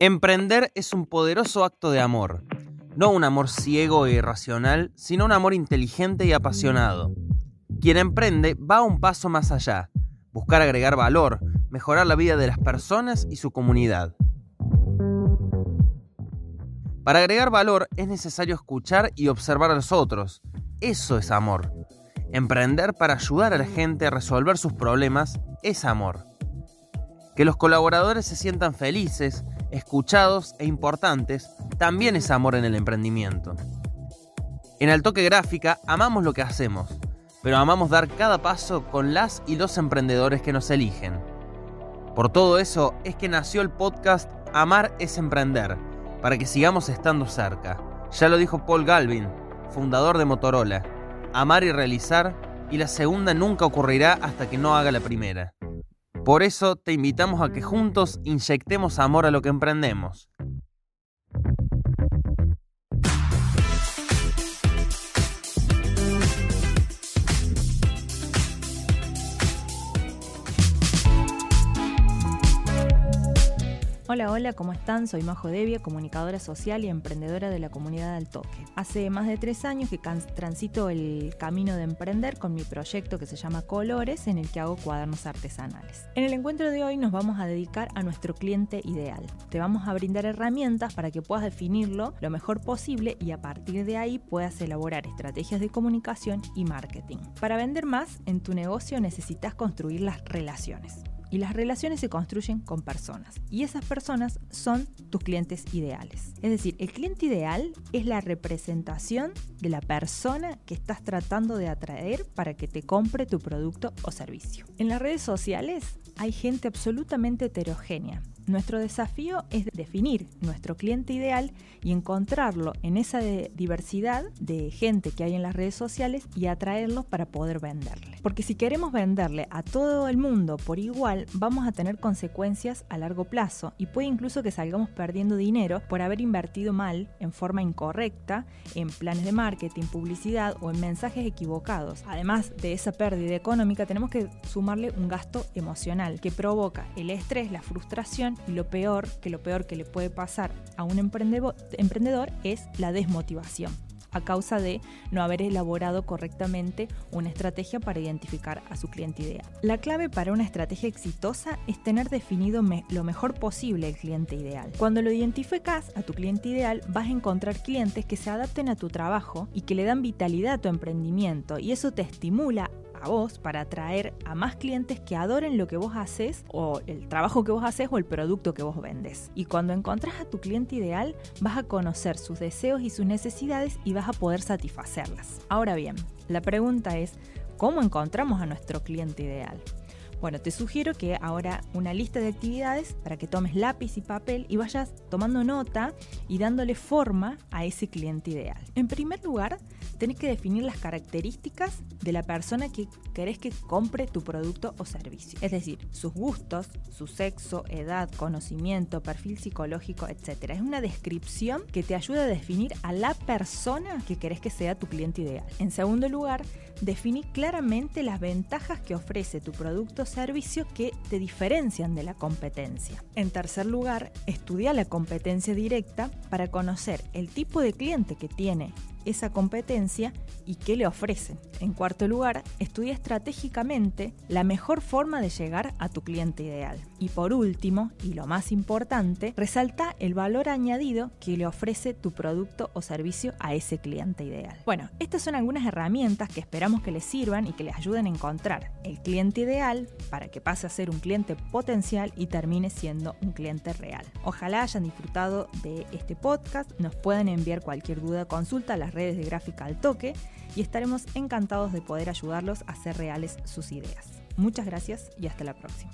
Emprender es un poderoso acto de amor, no un amor ciego e irracional, sino un amor inteligente y apasionado. Quien emprende va un paso más allá, buscar agregar valor, mejorar la vida de las personas y su comunidad. Para agregar valor es necesario escuchar y observar a los otros. Eso es amor. Emprender para ayudar a la gente a resolver sus problemas es amor. Que los colaboradores se sientan felices, escuchados e importantes también es amor en el emprendimiento. En Altoque Gráfica amamos lo que hacemos, pero amamos dar cada paso con las y los emprendedores que nos eligen. Por todo eso es que nació el podcast Amar es Emprender, para que sigamos estando cerca. Ya lo dijo Paul Galvin, fundador de Motorola. Amar y realizar, y la segunda nunca ocurrirá hasta que no haga la primera. Por eso te invitamos a que juntos inyectemos amor a lo que emprendemos. Hola, hola, ¿cómo están? Soy Majo Devia, comunicadora social y emprendedora de la comunidad del toque. Hace más de tres años que transito el camino de emprender con mi proyecto que se llama Colores, en el que hago cuadernos artesanales. En el encuentro de hoy nos vamos a dedicar a nuestro cliente ideal. Te vamos a brindar herramientas para que puedas definirlo lo mejor posible y a partir de ahí puedas elaborar estrategias de comunicación y marketing. Para vender más, en tu negocio necesitas construir las relaciones. Y las relaciones se construyen con personas. Y esas personas son tus clientes ideales. Es decir, el cliente ideal es la representación de la persona que estás tratando de atraer para que te compre tu producto o servicio. En las redes sociales hay gente absolutamente heterogénea nuestro desafío es definir nuestro cliente ideal y encontrarlo en esa diversidad de gente que hay en las redes sociales y atraerlos para poder venderle. Porque si queremos venderle a todo el mundo por igual, vamos a tener consecuencias a largo plazo y puede incluso que salgamos perdiendo dinero por haber invertido mal, en forma incorrecta, en planes de marketing, publicidad o en mensajes equivocados. Además de esa pérdida económica, tenemos que sumarle un gasto emocional que provoca el estrés, la frustración y lo peor, que lo peor que le puede pasar a un emprendedor es la desmotivación a causa de no haber elaborado correctamente una estrategia para identificar a su cliente ideal. La clave para una estrategia exitosa es tener definido lo mejor posible el cliente ideal. Cuando lo identificas a tu cliente ideal, vas a encontrar clientes que se adapten a tu trabajo y que le dan vitalidad a tu emprendimiento y eso te estimula vos para atraer a más clientes que adoren lo que vos haces o el trabajo que vos haces o el producto que vos vendes. Y cuando encontrás a tu cliente ideal, vas a conocer sus deseos y sus necesidades y vas a poder satisfacerlas. Ahora bien, la pregunta es, ¿cómo encontramos a nuestro cliente ideal? Bueno, te sugiero que ahora una lista de actividades para que tomes lápiz y papel y vayas tomando nota y dándole forma a ese cliente ideal. En primer lugar, tenés que definir las características de la persona que querés que compre tu producto o servicio. Es decir, sus gustos, su sexo, edad, conocimiento, perfil psicológico, etc. Es una descripción que te ayuda a definir a la persona que querés que sea tu cliente ideal. En segundo lugar, definí claramente las ventajas que ofrece tu producto o servicio que te diferencian de la competencia. En tercer lugar, estudia la competencia directa para conocer el tipo de cliente que tiene esa competencia y qué le ofrecen. En cuarto lugar, estudia estratégicamente la mejor forma de llegar a tu cliente ideal. Y por último, y lo más importante, resalta el valor añadido que le ofrece tu producto o servicio a ese cliente ideal. Bueno, estas son algunas herramientas que esperamos que les sirvan y que les ayuden a encontrar el cliente ideal para que pase a ser un cliente potencial y termine siendo un cliente real. Ojalá hayan disfrutado de este podcast, nos pueden enviar cualquier duda, consulta a las redes de gráfica al toque y estaremos encantados de poder ayudarlos a hacer reales sus ideas. Muchas gracias y hasta la próxima.